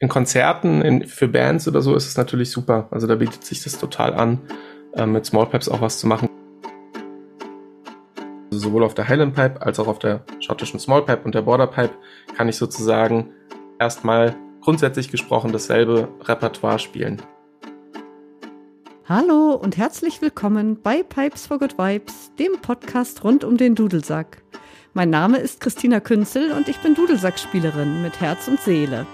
in Konzerten, in, für Bands oder so ist es natürlich super. Also da bietet sich das total an, äh, mit Small Pipes auch was zu machen. Also sowohl auf der Highland Pipe als auch auf der schottischen Small Pipe und der Border Pipe kann ich sozusagen erstmal grundsätzlich gesprochen dasselbe Repertoire spielen. Hallo und herzlich willkommen bei Pipes for Good Vibes, dem Podcast rund um den Dudelsack. Mein Name ist Christina Künzel und ich bin Dudelsackspielerin mit Herz und Seele.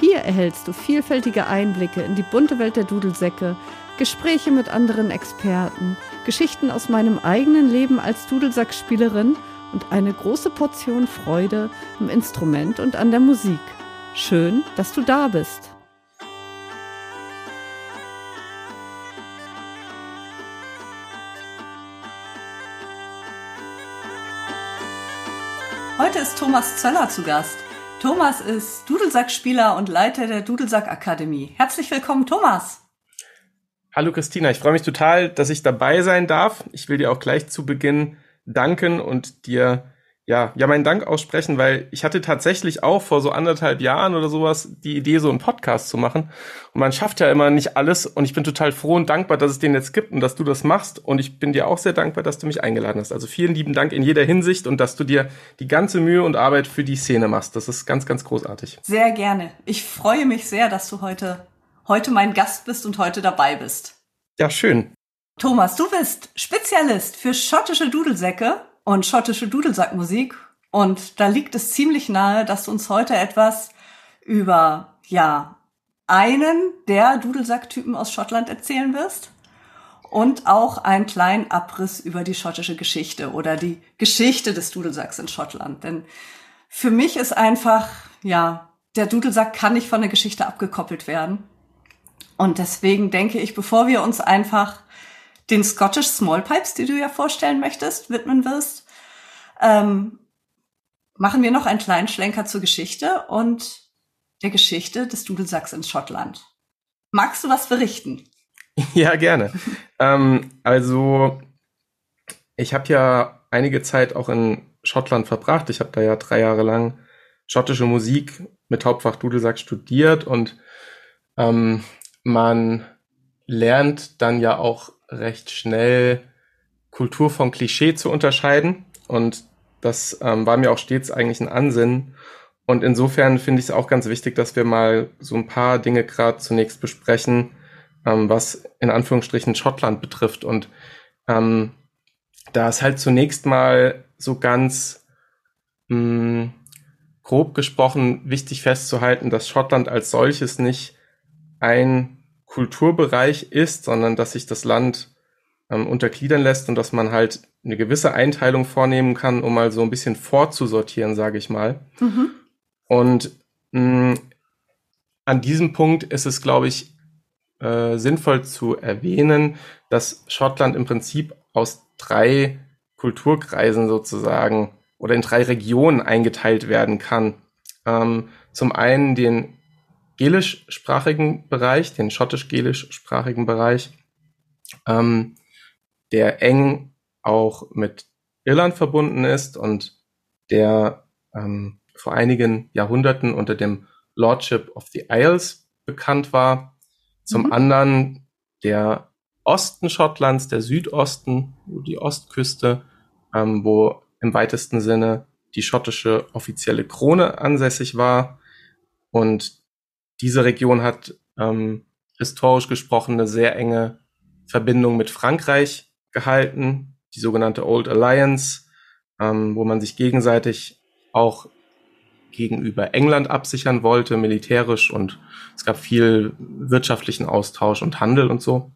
Hier erhältst du vielfältige Einblicke in die bunte Welt der Dudelsäcke, Gespräche mit anderen Experten, Geschichten aus meinem eigenen Leben als Dudelsackspielerin und eine große Portion Freude im Instrument und an der Musik. Schön, dass du da bist. Heute ist Thomas Zöller zu Gast. Thomas ist Dudelsackspieler und Leiter der Dudelsack Akademie. Herzlich willkommen, Thomas. Hallo Christina, ich freue mich total, dass ich dabei sein darf. Ich will dir auch gleich zu Beginn danken und dir ja, ja meinen Dank aussprechen, weil ich hatte tatsächlich auch vor so anderthalb Jahren oder sowas die Idee, so einen Podcast zu machen. Und man schafft ja immer nicht alles. Und ich bin total froh und dankbar, dass es den jetzt gibt und dass du das machst. Und ich bin dir auch sehr dankbar, dass du mich eingeladen hast. Also vielen lieben Dank in jeder Hinsicht und dass du dir die ganze Mühe und Arbeit für die Szene machst. Das ist ganz, ganz großartig. Sehr gerne. Ich freue mich sehr, dass du heute, heute mein Gast bist und heute dabei bist. Ja, schön. Thomas, du bist Spezialist für schottische Dudelsäcke und schottische Dudelsackmusik. Und da liegt es ziemlich nahe, dass du uns heute etwas über, ja, einen der Dudelsacktypen aus Schottland erzählen wirst und auch einen kleinen Abriss über die schottische Geschichte oder die Geschichte des Dudelsacks in Schottland. Denn für mich ist einfach, ja, der Dudelsack kann nicht von der Geschichte abgekoppelt werden. Und deswegen denke ich, bevor wir uns einfach den Scottish Small Pipes, die du ja vorstellen möchtest, widmen wirst, ähm, machen wir noch einen kleinen Schlenker zur Geschichte und der Geschichte des Dudelsacks in Schottland. Magst du was berichten? Ja, gerne. ähm, also, ich habe ja einige Zeit auch in Schottland verbracht. Ich habe da ja drei Jahre lang schottische Musik mit Hauptfach Dudelsack studiert und ähm, man lernt dann ja auch recht schnell Kultur von Klischee zu unterscheiden. Und das ähm, war mir auch stets eigentlich ein Ansinnen. Und insofern finde ich es auch ganz wichtig, dass wir mal so ein paar Dinge gerade zunächst besprechen, ähm, was in Anführungsstrichen Schottland betrifft. Und ähm, da ist halt zunächst mal so ganz mh, hm, grob gesprochen wichtig festzuhalten, dass Schottland als solches nicht ein Kulturbereich ist, sondern dass sich das Land ähm, untergliedern lässt und dass man halt eine gewisse Einteilung vornehmen kann, um mal so ein bisschen vorzusortieren, sage ich mal. Mhm. Und mh, an diesem Punkt ist es, glaube ich, äh, sinnvoll zu erwähnen, dass Schottland im Prinzip aus drei Kulturkreisen sozusagen oder in drei Regionen eingeteilt werden kann. Ähm, zum einen den gälischsprachigen Bereich, den schottisch-gälischsprachigen Bereich, ähm, der eng auch mit Irland verbunden ist und der ähm, vor einigen Jahrhunderten unter dem Lordship of the Isles bekannt war. Zum mhm. anderen der Osten Schottlands, der Südosten, die Ostküste, ähm, wo im weitesten Sinne die schottische offizielle Krone ansässig war. Und diese Region hat ähm, historisch gesprochen eine sehr enge Verbindung mit Frankreich gehalten, die sogenannte Old Alliance, ähm, wo man sich gegenseitig auch gegenüber England absichern wollte, militärisch und es gab viel wirtschaftlichen Austausch und Handel und so,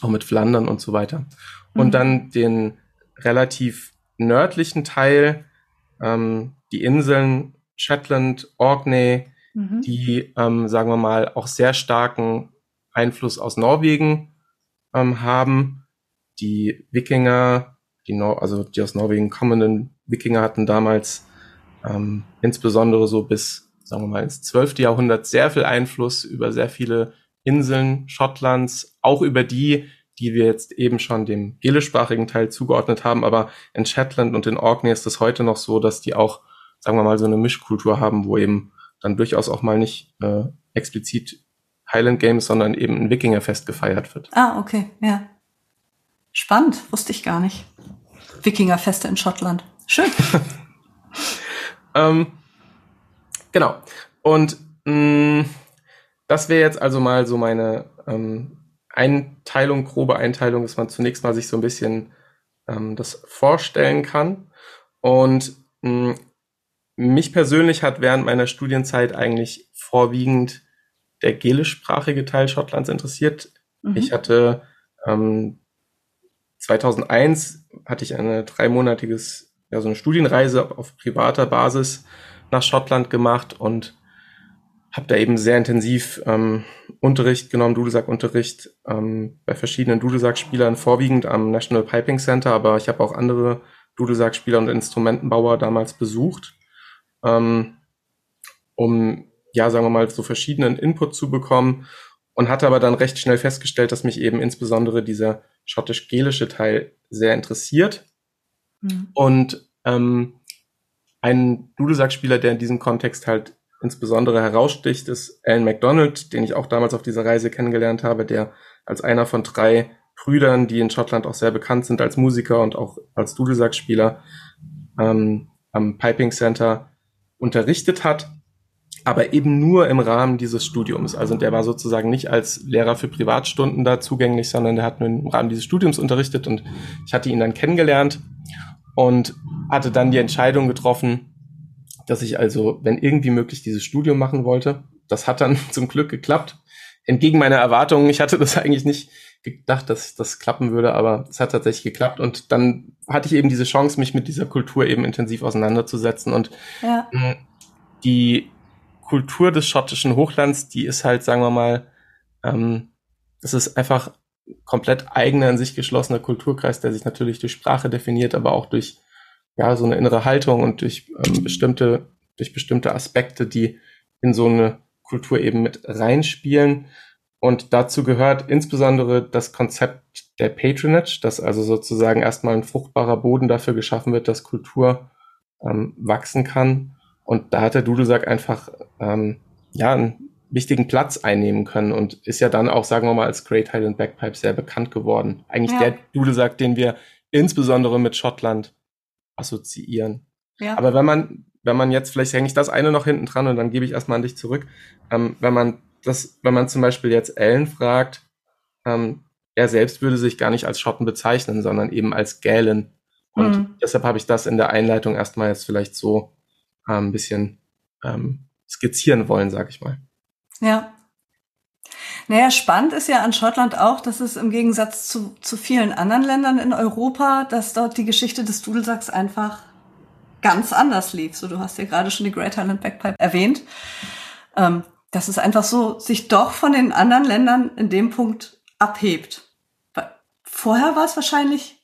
auch mit Flandern und so weiter. Mhm. Und dann den relativ nördlichen Teil, ähm, die Inseln Shetland, Orkney, mhm. die, ähm, sagen wir mal, auch sehr starken Einfluss aus Norwegen ähm, haben. Die Wikinger, die Nor also die aus Norwegen kommenden Wikinger hatten damals ähm, insbesondere so bis, sagen wir mal, ins 12. Jahrhundert sehr viel Einfluss über sehr viele Inseln Schottlands, auch über die, die wir jetzt eben schon dem gälischsprachigen Teil zugeordnet haben. Aber in Shetland und in Orkney ist es heute noch so, dass die auch, sagen wir mal, so eine Mischkultur haben, wo eben dann durchaus auch mal nicht äh, explizit Highland Games, sondern eben ein Wikingerfest gefeiert wird. Ah, okay, ja. Spannend, wusste ich gar nicht. Wikingerfeste in Schottland. Schön. ähm, genau. Und mh, mm, das wäre jetzt also mal so meine ähm, Einteilung, grobe Einteilung, dass man zunächst mal sich so ein bisschen ähm, das vorstellen kann. Und mh, mm, mich persönlich hat während meiner Studienzeit eigentlich vorwiegend der gälischsprachige Teil Schottlands interessiert. Mhm. Ich hatte ähm, 2001 hatte ich eine dreimonatiges, ja, so eine Studienreise auf privater Basis nach Schottland gemacht und habe da eben sehr intensiv ähm, Unterricht genommen, Dudelsack-Unterricht ähm, bei verschiedenen Dudelsack-Spielern, vorwiegend am National Piping Center, aber ich habe auch andere Dudelsack-Spieler und Instrumentenbauer damals besucht, ähm, um, ja, sagen wir mal, so verschiedenen Input zu bekommen und hatte aber dann recht schnell festgestellt, dass mich eben insbesondere dieser schottisch-gelische Teil sehr interessiert. Mhm. Und ähm, ein Dudelsack-Spieler, der in diesem Kontext halt insbesondere heraussticht, ist Alan MacDonald, den ich auch damals auf dieser Reise kennengelernt habe, der als einer von drei Brüdern, die in Schottland auch sehr bekannt sind als Musiker und auch als Dudelsackspieler, ähm, am Piping Center unterrichtet hat, aber eben nur im Rahmen dieses Studiums. Also der war sozusagen nicht als Lehrer für Privatstunden da zugänglich, sondern der hat nur im Rahmen dieses Studiums unterrichtet und ich hatte ihn dann kennengelernt und hatte dann die Entscheidung getroffen, dass ich also, wenn irgendwie möglich, dieses Studium machen wollte. Das hat dann zum Glück geklappt. Entgegen meiner Erwartungen. Ich hatte das eigentlich nicht gedacht, dass das klappen würde, aber es hat tatsächlich geklappt. Und dann hatte ich eben diese Chance, mich mit dieser Kultur eben intensiv auseinanderzusetzen. Und ja. die Kultur des schottischen Hochlands, die ist halt, sagen wir mal, ähm, das ist einfach komplett eigener, in sich geschlossener Kulturkreis, der sich natürlich durch Sprache definiert, aber auch durch ja, so eine innere Haltung und durch ähm, bestimmte, durch bestimmte Aspekte, die in so eine Kultur eben mit reinspielen. Und dazu gehört insbesondere das Konzept der Patronage, dass also sozusagen erstmal ein fruchtbarer Boden dafür geschaffen wird, dass Kultur ähm, wachsen kann. Und da hat der Dudelsack einfach ähm, ja einen wichtigen Platz einnehmen können und ist ja dann auch, sagen wir mal, als Great Highland Bagpipe sehr bekannt geworden. Eigentlich ja. der Dudelsack, den wir insbesondere mit Schottland assoziieren. Ja. Aber wenn man, wenn man jetzt, vielleicht hänge ich das eine noch hinten dran und dann gebe ich erstmal an dich zurück. Ähm, wenn man das, wenn man zum Beispiel jetzt Ellen fragt, ähm, er selbst würde sich gar nicht als Schotten bezeichnen, sondern eben als Gälen. Und mhm. deshalb habe ich das in der Einleitung erstmal jetzt vielleicht so äh, ein bisschen ähm, skizzieren wollen, sag ich mal. Ja. Naja, spannend ist ja an Schottland auch, dass es im Gegensatz zu, zu vielen anderen Ländern in Europa, dass dort die Geschichte des Dudelsacks einfach ganz anders lief. So, du hast ja gerade schon die Great Highland Backpipe erwähnt. Ähm, dass es einfach so sich doch von den anderen Ländern in dem Punkt abhebt. Vorher war es wahrscheinlich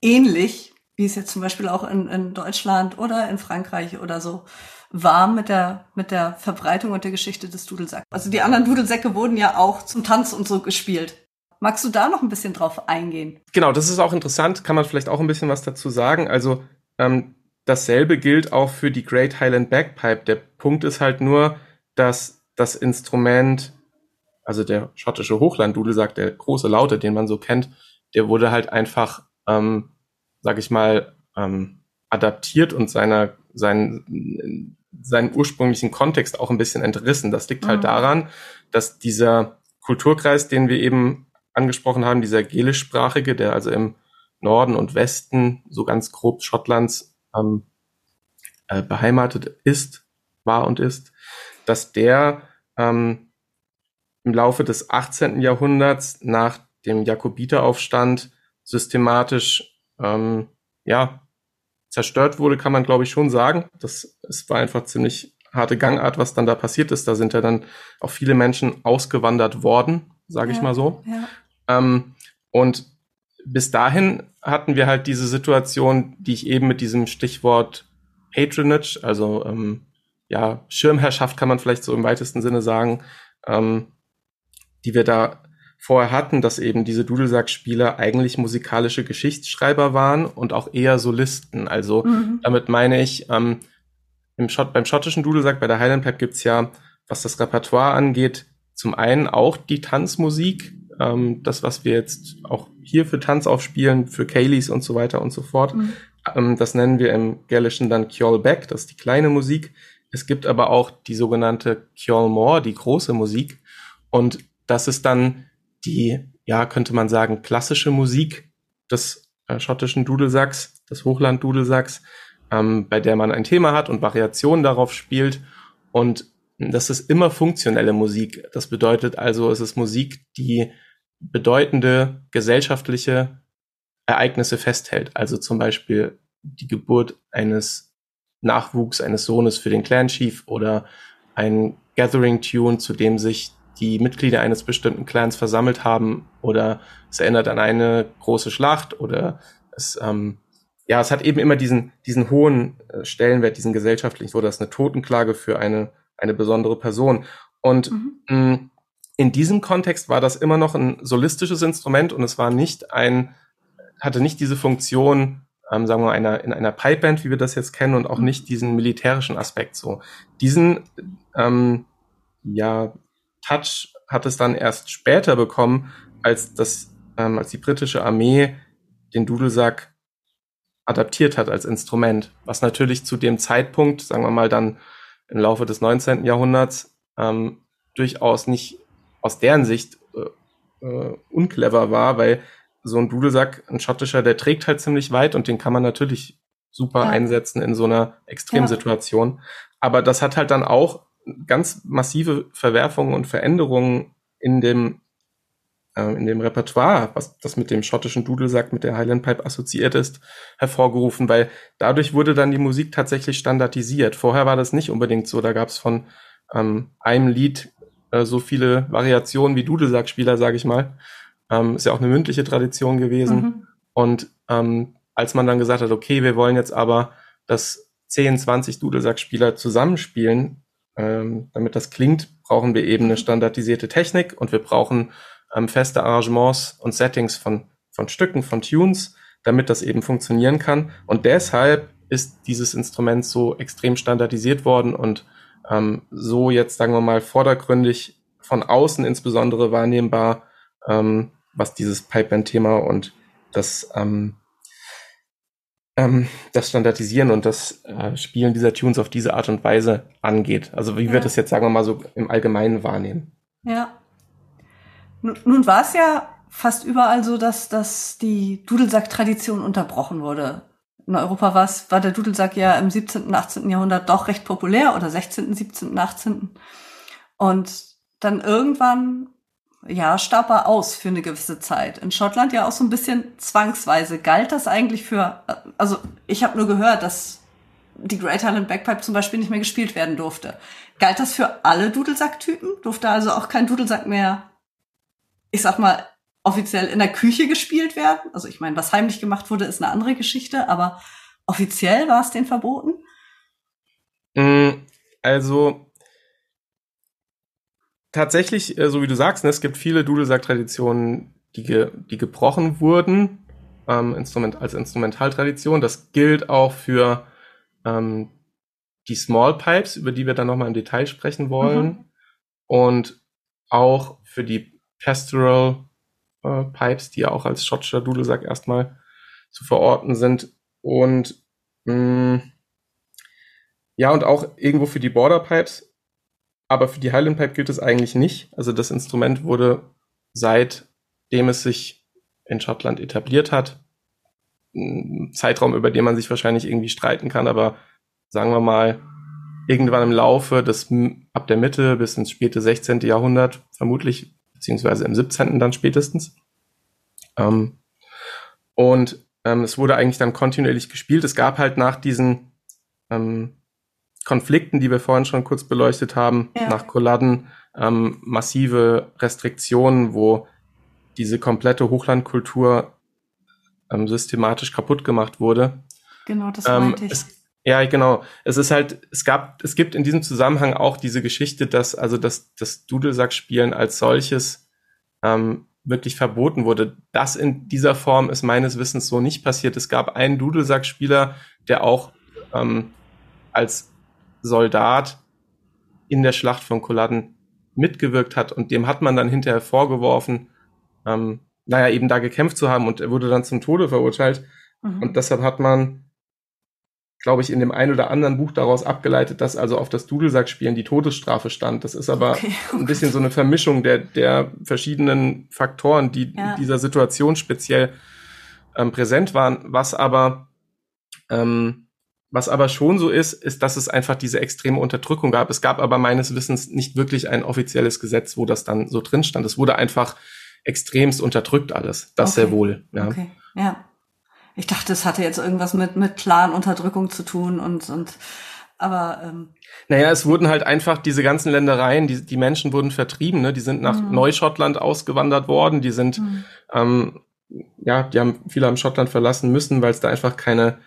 ähnlich, wie es jetzt zum Beispiel auch in, in Deutschland oder in Frankreich oder so war mit der, mit der Verbreitung und der Geschichte des Dudelsacks. Also die anderen Dudelsäcke wurden ja auch zum Tanz und so gespielt. Magst du da noch ein bisschen drauf eingehen? Genau, das ist auch interessant, kann man vielleicht auch ein bisschen was dazu sagen. Also ähm, dasselbe gilt auch für die Great Highland Bagpipe. Der Punkt ist halt nur, dass das Instrument, also der schottische Hochlanddudelsack, der große Laute, den man so kennt, der wurde halt einfach, ähm, sag ich mal, ähm, adaptiert und seiner, sein, seinen ursprünglichen Kontext auch ein bisschen entrissen. Das liegt halt mhm. daran, dass dieser Kulturkreis, den wir eben angesprochen haben, dieser gelischsprachige, der also im Norden und Westen, so ganz grob Schottlands, ähm, äh, beheimatet ist, war und ist, dass der ähm, im Laufe des 18. Jahrhunderts nach dem Jakobiteraufstand systematisch ähm, ja zerstört wurde, kann man glaube ich schon sagen. Das es war einfach ziemlich harte Gangart, was dann da passiert ist. Da sind ja dann auch viele Menschen ausgewandert worden, sage ja, ich mal so. Ja. Ähm, und bis dahin hatten wir halt diese Situation, die ich eben mit diesem Stichwort Patronage, also ähm, ja Schirmherrschaft kann man vielleicht so im weitesten Sinne sagen, ähm, die wir da vorher hatten, dass eben diese Dudelsackspieler eigentlich musikalische Geschichtsschreiber waren und auch eher Solisten. Also mhm. damit meine ich, ähm, im Schott, beim schottischen Dudelsack, bei der Highland Pipe gibt's ja, was das Repertoire angeht, zum einen auch die Tanzmusik, ähm, das, was wir jetzt auch hier für Tanz aufspielen, für Kayleys und so weiter und so fort. Mhm. Ähm, das nennen wir im Gälischen dann Kjol Beck, das ist die kleine Musik. Es gibt aber auch die sogenannte Kjol Mor, die große Musik. Und das ist dann die, ja, könnte man sagen, klassische Musik des äh, schottischen Dudelsacks, des Hochland-Dudelsacks, ähm, bei der man ein Thema hat und Variationen darauf spielt. Und das ist immer funktionelle Musik. Das bedeutet also, es ist Musik, die bedeutende gesellschaftliche Ereignisse festhält. Also zum Beispiel die Geburt eines Nachwuchs, eines Sohnes für den Clan Chief oder ein Gathering Tune, zu dem sich die Mitglieder eines bestimmten Clans versammelt haben oder es erinnert an eine große Schlacht oder es ähm, ja, es hat eben immer diesen diesen hohen äh, Stellenwert, diesen gesellschaftlichen, oder es eine Totenklage für eine eine besondere Person. Und mhm. mh, in diesem Kontext war das immer noch ein solistisches Instrument und es war nicht ein hatte nicht diese Funktion, ähm, sagen wir mal, einer, in einer Pipeband, wie wir das jetzt kennen, und auch mhm. nicht diesen militärischen Aspekt so. Diesen ähm, ja, Touch hat es dann erst später bekommen, als das, ähm, als die britische Armee den Dudelsack adaptiert hat als Instrument, was natürlich zu dem Zeitpunkt, sagen wir mal dann im Laufe des 19. Jahrhunderts, ähm, durchaus nicht aus deren Sicht äh, äh, unclever war, weil so ein Dudelsack, ein schottischer, der trägt halt ziemlich weit und den kann man natürlich super ja. einsetzen in so einer Extremsituation. Ja. Aber das hat halt dann auch ganz massive Verwerfungen und Veränderungen in dem äh, in dem Repertoire, was das mit dem schottischen Dudelsack, mit der Highland Pipe assoziiert ist, hervorgerufen, weil dadurch wurde dann die Musik tatsächlich standardisiert. Vorher war das nicht unbedingt so. Da gab es von ähm, einem Lied äh, so viele Variationen wie Dudelsackspieler, sage ich mal. Ähm, ist ja auch eine mündliche Tradition gewesen. Mhm. Und ähm, als man dann gesagt hat, okay, wir wollen jetzt aber, dass 10, 20 Dudelsackspieler zusammenspielen, ähm, damit das klingt, brauchen wir eben eine standardisierte Technik und wir brauchen ähm, feste Arrangements und Settings von, von Stücken, von Tunes, damit das eben funktionieren kann. Und deshalb ist dieses Instrument so extrem standardisiert worden und ähm, so jetzt, sagen wir mal, vordergründig von außen insbesondere wahrnehmbar ähm, was dieses Pipeband-Thema und das, ähm, ähm, das Standardisieren und das äh, Spielen dieser Tunes auf diese Art und Weise angeht. Also wie ja. wir das jetzt, sagen wir mal, so im Allgemeinen wahrnehmen. Ja. Nun, nun war es ja fast überall so, dass, dass die Dudelsack-Tradition unterbrochen wurde. In Europa war's, war der Dudelsack ja im 17., und 18. Jahrhundert doch recht populär oder 16., 17., und 18. Und dann irgendwann ja, starb aus für eine gewisse Zeit. In Schottland ja auch so ein bisschen zwangsweise. Galt das eigentlich für, also ich habe nur gehört, dass die Great Highland Backpipe zum Beispiel nicht mehr gespielt werden durfte. Galt das für alle Dudelsack-Typen? Durfte also auch kein Dudelsack mehr, ich sag mal, offiziell in der Küche gespielt werden? Also ich meine, was heimlich gemacht wurde, ist eine andere Geschichte, aber offiziell war es den verboten? Mm, also tatsächlich, äh, so wie du sagst, ne, es gibt viele Dudelsack-Traditionen, die, ge die gebrochen wurden ähm, Instrument als Instrumentaltradition. Das gilt auch für ähm, die Small Pipes, über die wir dann nochmal im Detail sprechen wollen. Mhm. Und auch für die Pastoral äh, Pipes, die ja auch als schottischer Dudelsack erstmal zu verorten sind. Und mh, mm, ja, und auch irgendwo für die Border Pipes aber für die Highland Pipe gilt es eigentlich nicht. Also das Instrument wurde seitdem es sich in Schottland etabliert hat, ein Zeitraum, über den man sich wahrscheinlich irgendwie streiten kann, aber sagen wir mal, irgendwann im Laufe des, ab der Mitte bis ins späte 16. Jahrhundert, vermutlich, beziehungsweise im 17. dann spätestens. Ähm, und ähm, es wurde eigentlich dann kontinuierlich gespielt. Es gab halt nach diesen ähm, Konflikten, die wir vorhin schon kurz beleuchtet haben, ja. nach Kolladen, ähm, massive Restriktionen, wo diese komplette Hochlandkultur ähm, systematisch kaputt gemacht wurde. Genau, das ähm, meinte ich. Es, ja, genau. Es ist halt, es gab, es gibt in diesem Zusammenhang auch diese Geschichte, dass also das, das Dudelsackspielen als solches ähm, wirklich verboten wurde. Das in dieser Form ist meines Wissens so nicht passiert. Es gab einen Dudelsackspieler, der auch ähm, als Soldat in der Schlacht von Culloden mitgewirkt hat und dem hat man dann hinterher vorgeworfen, ähm, naja, eben da gekämpft zu haben und er wurde dann zum Tode verurteilt. Mhm. Und deshalb hat man, glaube ich, in dem einen oder anderen Buch daraus abgeleitet, dass also auf das Dudelsackspielen die Todesstrafe stand. Das ist aber okay. oh ein bisschen so eine Vermischung der, der verschiedenen Faktoren, die ja. dieser Situation speziell ähm, präsent waren, was aber ähm, was aber schon so ist, ist, dass es einfach diese extreme Unterdrückung gab. Es gab aber meines Wissens nicht wirklich ein offizielles Gesetz, wo das dann so drin stand. Es wurde einfach extremst unterdrückt alles. Das okay. sehr wohl. Ja. Okay, ja. Ich dachte, es hatte jetzt irgendwas mit, mit Clan-Unterdrückung zu tun und, und aber ähm naja, es wurden halt einfach diese ganzen Ländereien, die, die Menschen wurden vertrieben, ne? Die sind nach mhm. Neuschottland ausgewandert worden, die sind, mhm. ähm, ja, die haben viele haben Schottland verlassen müssen, weil es da einfach keine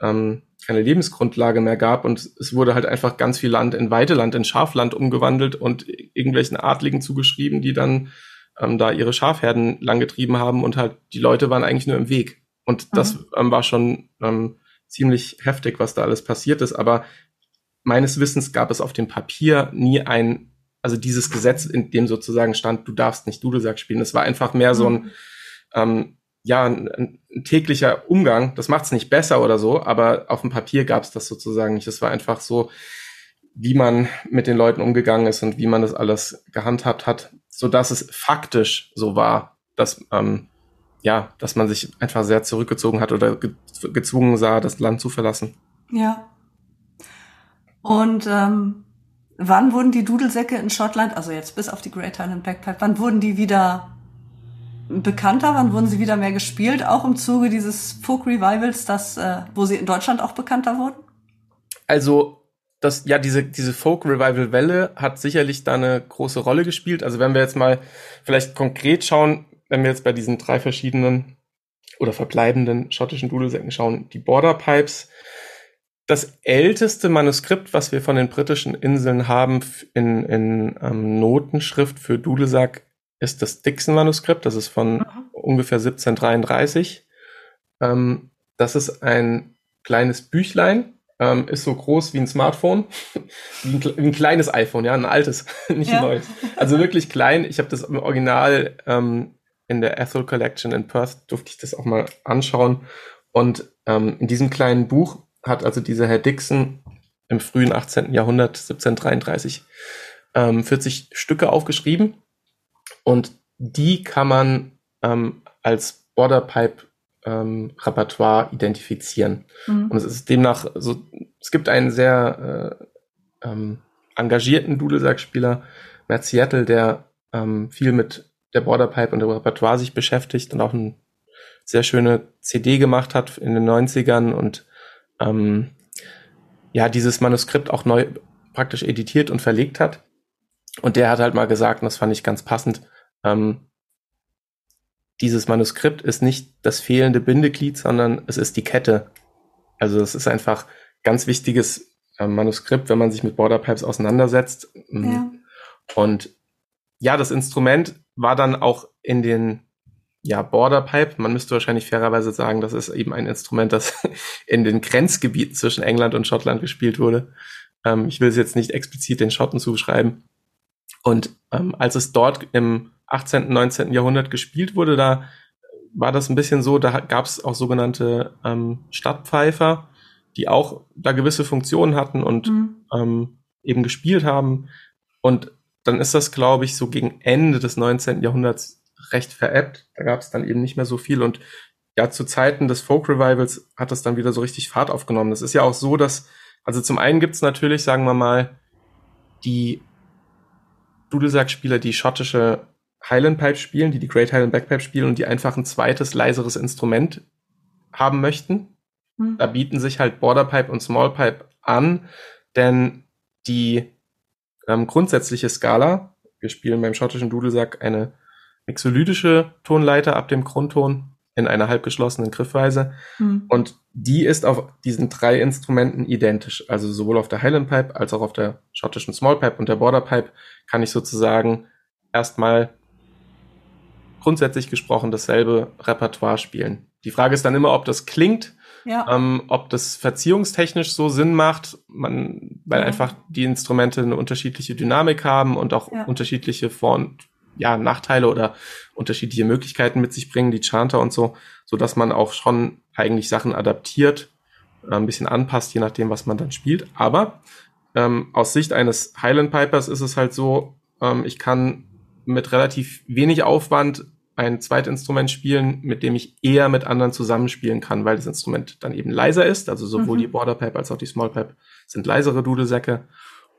ähm, keine Lebensgrundlage mehr gab und es wurde halt einfach ganz viel Land in Weideland, in Schafland umgewandelt und irgendwelchen Adligen zugeschrieben, die dann ähm, da ihre Schafherden langgetrieben haben und halt die Leute waren eigentlich nur im Weg. Und das mhm. ähm, war schon ähm, ziemlich heftig, was da alles passiert ist. Aber meines Wissens gab es auf dem Papier nie ein, also dieses Gesetz, in dem sozusagen stand, du darfst nicht Dudelsack spielen. Es war einfach mehr so ein, mhm. ähm, ja, ein, ein täglicher Umgang. Das macht es nicht besser oder so, aber auf dem Papier gab es das sozusagen nicht. Es war einfach so, wie man mit den Leuten umgegangen ist und wie man das alles gehandhabt hat, so dass es faktisch so war, dass ähm, ja, dass man sich einfach sehr zurückgezogen hat oder ge gezwungen sah, das Land zu verlassen. Ja. Und ähm, wann wurden die Dudelsäcke in Schottland, also jetzt bis auf die Great Highland Backpipe, wann wurden die wieder bekannter? Wann wurden sie wieder mehr gespielt? Auch im Zuge dieses Folk Revivals, das, äh, wo sie in Deutschland auch bekannter wurden? Also das, ja, diese, diese Folk-Revival-Welle hat sicherlich da eine große Rolle gespielt. Also wenn wir jetzt mal vielleicht konkret schauen, wenn wir jetzt bei diesen drei verschiedenen oder verbleibenden schottischen Dudelsäcken schauen, die Border Pipes, das älteste Manuskript, was wir von den britischen Inseln haben in, in ähm, Notenschrift für Dudelsack, ist das Dixon-Manuskript. Das ist von mhm. ungefähr 1733. Ähm, das ist ein kleines Büchlein, ähm, ist so groß wie ein Smartphone, wie, ein, wie, ein, kleines iPhone, ja, ein altes, nicht ja. ein neues. Also wirklich klein. Ich habe das im Original ähm, in der Ethel Collection in Perth, durfte ich das auch mal anschauen. Und ähm, in diesem kleinen Buch hat also dieser Herr Dixon im frühen 18. Jahrhundert, 1733, ähm, 40 Stücke aufgeschrieben. Und die kann man ähm, als Borderpipe ähm, Repertoire identifizieren. Mhm. Und es ist demnach so, es gibt einen sehr äh, ähm, engagierten Dudelsackspieler, Matt Seattle, der ähm, viel mit der Borderpipe und dem Repertoire sich beschäftigt und auch eine sehr schöne CD gemacht hat in den 90ern und ähm, ja, dieses Manuskript auch neu praktisch editiert und verlegt hat. Und der hat halt mal gesagt, und das fand ich ganz passend, ähm, dieses Manuskript ist nicht das fehlende Bindeglied, sondern es ist die Kette. Also es ist einfach ganz wichtiges äh, Manuskript, wenn man sich mit Borderpipes auseinandersetzt. Mm. Ja. Und ja, das Instrument war dann auch in den ja, Borderpipe, man müsste wahrscheinlich fairerweise sagen, das ist eben ein Instrument, das in den Grenzgebieten zwischen England und Schottland gespielt wurde. Ähm, ich will es jetzt nicht explizit den Schotten zuschreiben. Und ähm, als es dort im 18., 19. Jahrhundert gespielt wurde, da war das ein bisschen so, da gab es auch sogenannte ähm, Stadtpfeifer, die auch da gewisse Funktionen hatten und mhm. ähm, eben gespielt haben. Und dann ist das, glaube ich, so gegen Ende des 19. Jahrhunderts recht veräppt. Da gab es dann eben nicht mehr so viel. Und ja, zu Zeiten des Folk Revivals hat das dann wieder so richtig Fahrt aufgenommen. Das ist ja auch so, dass, also zum einen gibt es natürlich, sagen wir mal, die Dudelsackspieler, die schottische Highland Pipe spielen, die die Great Highland Backpipe spielen und die einfach ein zweites, leiseres Instrument haben möchten. Mhm. Da bieten sich halt Border Pipe und Small Pipe an, denn die ähm, grundsätzliche Skala, wir spielen beim schottischen Dudelsack eine mixolydische Tonleiter ab dem Grundton in einer halbgeschlossenen Griffweise. Mhm. Und die ist auf diesen drei Instrumenten identisch. Also sowohl auf der Highland Pipe als auch auf der schottischen Small Pipe und der Border Pipe kann ich sozusagen erstmal grundsätzlich gesprochen dasselbe Repertoire spielen. Die Frage ist dann immer, ob das klingt Ja. Ähm, ob das verziehungstechnisch so Sinn macht, man, weil ja. einfach die Instrumente eine unterschiedliche Dynamik haben und auch ja. unterschiedliche Vor- und ja, Nachteile oder unterschiedliche Möglichkeiten mit sich bringen, die Chanter und so, so dass man auch schon eigentlich Sachen adaptiert, äh, ein bisschen anpasst, je nachdem, was man dann spielt. Aber ähm, aus Sicht eines Highland Pipers ist es halt so, ähm, ich kann mit relativ wenig Aufwand ein Zweitinstrument spielen, mit dem ich eher mit anderen zusammenspielen kann, weil das Instrument dann eben leiser ist. Also sowohl mhm. die Border Pipe als auch die Small Pipe sind leisere Dudelsäcke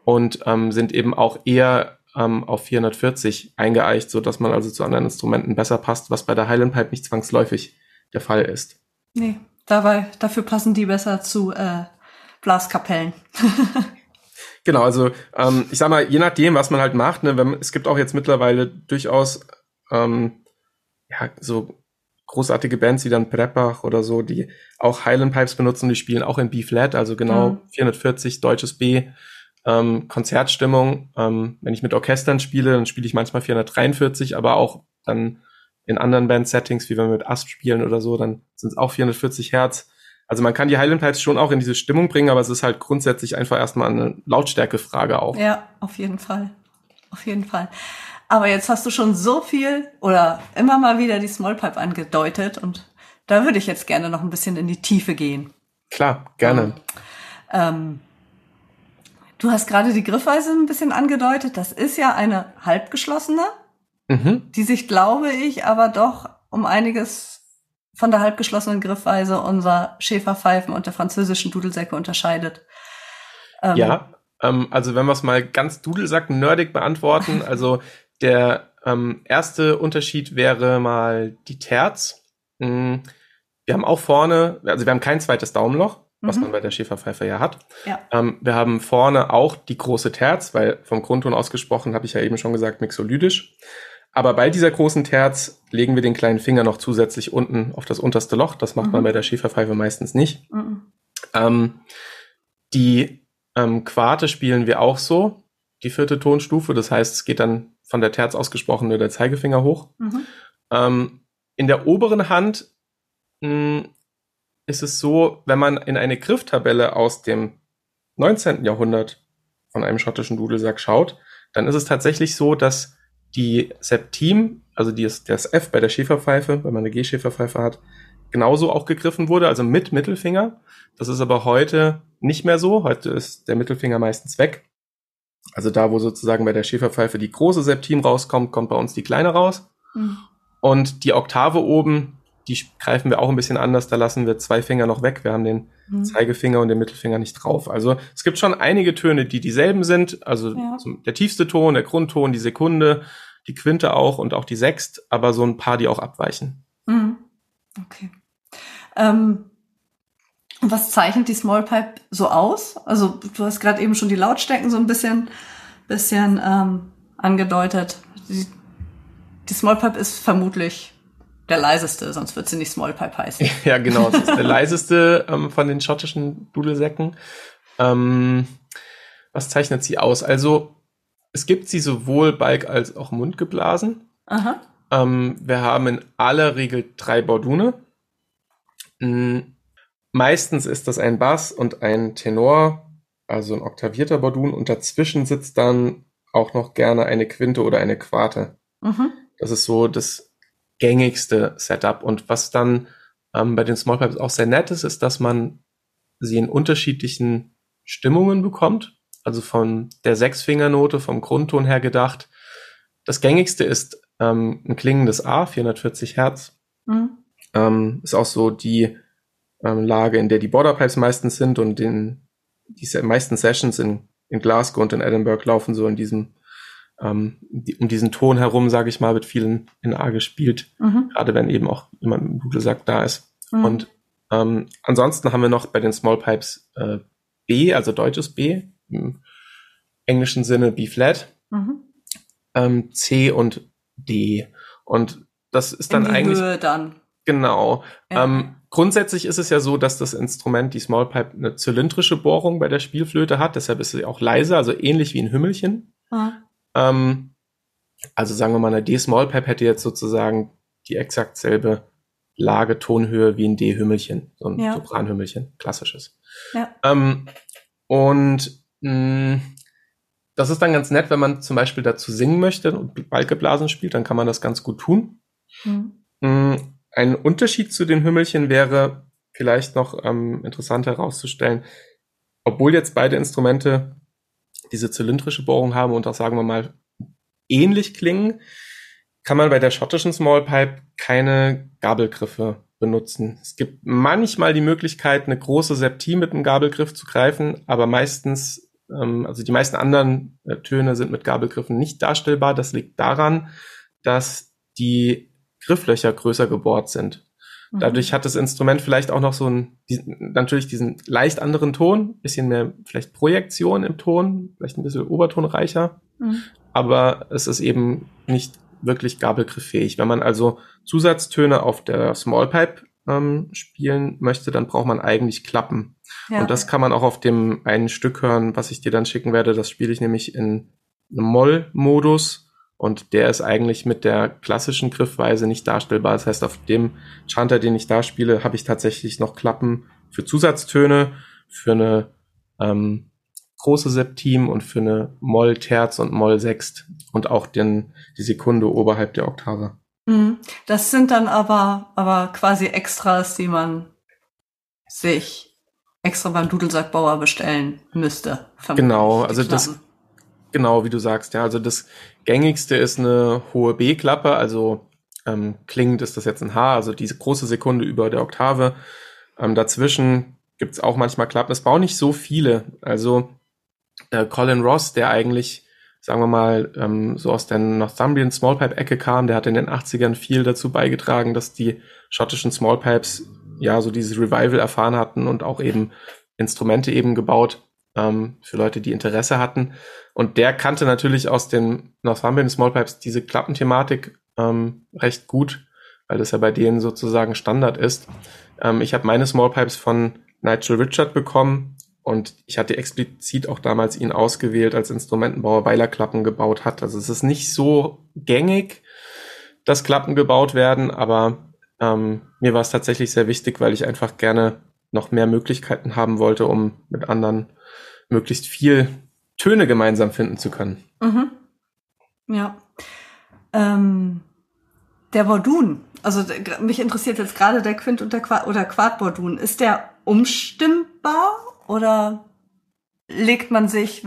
und ähm, sind eben auch eher ähm, auf 440 eingeeicht, so dass man also zu anderen Instrumenten besser passt, was bei der Highland Pipe nicht zwangsläufig der Fall ist. Nee, dabei, dafür passen die besser zu äh, Blaskapellen. genau, also ähm, ich sag mal, je nachdem, was man halt macht, ne, wenn, es gibt auch jetzt mittlerweile durchaus ähm, ja, so großartige Bands wie dann Preppach oder so, die auch Highland Pipes benutzen, die spielen auch in B-Flat, also genau ja. 440 deutsches B ähm, Konzertstimmung. Ähm, wenn ich mit Orchestern spiele, dann spiele ich manchmal 443, aber auch dann in anderen Band-Settings, wie wenn wir mit Ast spielen oder so, dann sind es auch 440 Hertz. Also man kann die Highland Pipes schon auch in diese Stimmung bringen, aber es ist halt grundsätzlich einfach erstmal eine Lautstärkefrage auch. Ja, auf jeden Fall. Auf jeden Fall. Aber jetzt hast du schon so viel oder immer mal wieder die Small Pipe angedeutet und da würde ich jetzt gerne noch ein bisschen in die Tiefe gehen. Klar, gerne. Ähm, Du hast gerade die Griffweise ein bisschen angedeutet. Das ist ja eine halbgeschlossene, mhm. die sich, glaube ich, aber doch um einiges von der halbgeschlossenen Griffweise unserer Schäferpfeifen und der französischen Dudelsäcke unterscheidet. Ähm, ja, ähm, also wenn wir es mal ganz Dudelsack-nerdig beantworten, also der ähm, erste Unterschied wäre mal die Terz. Hm, wir haben auch vorne, also wir haben kein zweites Daumenloch was mhm. man bei der Schäferpfeife ja hat. Ja. Ähm, wir haben vorne auch die große Terz, weil vom Grundton ausgesprochen habe ich ja eben schon gesagt, mixolydisch. Aber bei dieser großen Terz legen wir den kleinen Finger noch zusätzlich unten auf das unterste Loch. Das macht mhm. man bei der Schäferpfeife meistens nicht. Mhm. Ähm, die ähm, Quarte spielen wir auch so, die vierte Tonstufe. Das heißt, es geht dann von der Terz ausgesprochen nur der Zeigefinger hoch. Mhm. Ähm, in der oberen Hand mh, ist es so, wenn man in eine Grifftabelle aus dem 19. Jahrhundert von einem schottischen Dudelsack schaut, dann ist es tatsächlich so, dass die Septim, also die, das F bei der Schäferpfeife, wenn man eine G-Schäferpfeife hat, genauso auch gegriffen wurde, also mit Mittelfinger. Das ist aber heute nicht mehr so. Heute ist der Mittelfinger meistens weg. Also da, wo sozusagen bei der Schäferpfeife die große Septim rauskommt, kommt bei uns die kleine raus. Mhm. Und die Oktave oben, die greifen wir auch ein bisschen anders. Da lassen wir zwei Finger noch weg. Wir haben den mhm. Zeigefinger und den Mittelfinger nicht drauf. Also es gibt schon einige Töne, die dieselben sind. Also ja. der tiefste Ton, der Grundton, die Sekunde, die Quinte auch und auch die Sext, aber so ein paar, die auch abweichen. Mhm. Okay. Ähm, was zeichnet die Small Pipe so aus? Also du hast gerade eben schon die Lautstärken so ein bisschen, bisschen ähm, angedeutet. Die, die Small Pipe ist vermutlich der leiseste, sonst wird sie nicht Small Pipe heißen. ja, genau. Es ist der leiseste ähm, von den schottischen Dudelsäcken. Ähm, was zeichnet sie aus? Also, es gibt sie sowohl Balk als auch mundgeblasen. Aha. Ähm, wir haben in aller Regel drei Bordune. Mhm. Meistens ist das ein Bass und ein Tenor, also ein oktavierter Bordun, und dazwischen sitzt dann auch noch gerne eine Quinte oder eine Quarte. Mhm. Das ist so das gängigste Setup. Und was dann ähm, bei den Small Pipes auch sehr nett ist, ist, dass man sie in unterschiedlichen Stimmungen bekommt. Also von der Sechsfingernote, vom Grundton her gedacht. Das gängigste ist ähm, ein klingendes A, 440 Hertz. Mhm. Ähm, ist auch so die ähm, Lage, in der die Border Pipes meistens sind und den, die meisten Sessions in, in Glasgow und in Edinburgh laufen so in diesem die, um diesen Ton herum, sage ich mal, wird vielen in A gespielt, mhm. gerade wenn eben auch jemand im Dudelsack da ist. Mhm. Und ähm, ansonsten haben wir noch bei den Small Pipes äh, B, also deutsches B, im englischen Sinne B-Flat, mhm. ähm, C und D. Und das ist dann eigentlich. Höhe dann. Genau. Ja. Ähm, grundsätzlich ist es ja so, dass das Instrument, die Small Pipe, eine zylindrische Bohrung bei der Spielflöte hat. Deshalb ist sie auch leise, also ähnlich wie ein Hümmelchen. Ähm, also sagen wir mal, eine D-Small Pipe hätte jetzt sozusagen die exakt selbe Lage, Tonhöhe wie ein D-Hümmelchen, so ein ja. Sopranhümmelchen, klassisches. Ja. Ähm, und mh, das ist dann ganz nett, wenn man zum Beispiel dazu singen möchte und Balkeblasen spielt, dann kann man das ganz gut tun. Mhm. Ein Unterschied zu den Hümmelchen wäre vielleicht noch ähm, interessant herauszustellen, obwohl jetzt beide Instrumente diese zylindrische Bohrung haben und auch, sagen wir mal, ähnlich klingen, kann man bei der schottischen Small Pipe keine Gabelgriffe benutzen. Es gibt manchmal die Möglichkeit, eine große Septie mit einem Gabelgriff zu greifen, aber meistens, ähm, also die meisten anderen äh, Töne sind mit Gabelgriffen nicht darstellbar. Das liegt daran, dass die Grifflöcher größer gebohrt sind. Mhm. Dadurch hat das Instrument vielleicht auch noch so einen, natürlich diesen leicht anderen Ton, bisschen mehr vielleicht Projektion im Ton, vielleicht ein bisschen obertonreicher, mhm. aber es ist eben nicht wirklich gabelgrifffähig. Wenn man also Zusatztöne auf der Small Pipe ähm, spielen möchte, dann braucht man eigentlich Klappen. Ja. Und das kann man auch auf dem einen Stück hören, was ich dir dann schicken werde. Das spiele ich nämlich in einem Moll-Modus und der ist eigentlich mit der klassischen Griffweise nicht darstellbar. Das heißt, auf dem Chanter, den ich da spiele, habe ich tatsächlich noch Klappen für Zusatztöne, für eine ähm, große Septim und für eine Moll Terz und Moll Sext und auch den, die Sekunde oberhalb der Oktave. Mhm. Das sind dann aber, aber quasi Extras, die man sich extra beim Dudelsackbauer bestellen müsste. Genau, also das, genau wie du sagst, ja, also das gängigste ist eine hohe B-Klappe, also ähm, klingend ist das jetzt ein H, also diese große Sekunde über der Oktave. Ähm, dazwischen gibt's auch manchmal Klappen. Es brauchen nicht so viele. Also äh, Colin Ross, der eigentlich, sagen wir mal, ähm, so aus der Northumbrian Smallpipe-Ecke kam, der hat in den 80ern viel dazu beigetragen, dass die schottischen Smallpipes ja so dieses Revival erfahren hatten und auch eben Instrumente eben gebaut ähm, für Leute, die Interesse hatten. Und der kannte natürlich aus den Northumbrian Smallpipes diese Klappenthematik ähm, recht gut, weil das ja bei denen sozusagen Standard ist. Ähm, ich habe meine Smallpipes von Nigel Richard bekommen, und ich hatte explizit auch damals ihn ausgewählt als Instrumentenbauer, weil er Klappen gebaut hat. Also es ist nicht so gängig, dass Klappen gebaut werden, aber ähm, mir war es tatsächlich sehr wichtig, weil ich einfach gerne noch mehr Möglichkeiten haben wollte, um mit anderen möglichst viel Töne gemeinsam finden zu können. Mhm. Ja. Ähm, der Bordun, also mich interessiert jetzt gerade der Quint und der Quad oder Quad-Bordun. Ist der umstimmbar oder legt man sich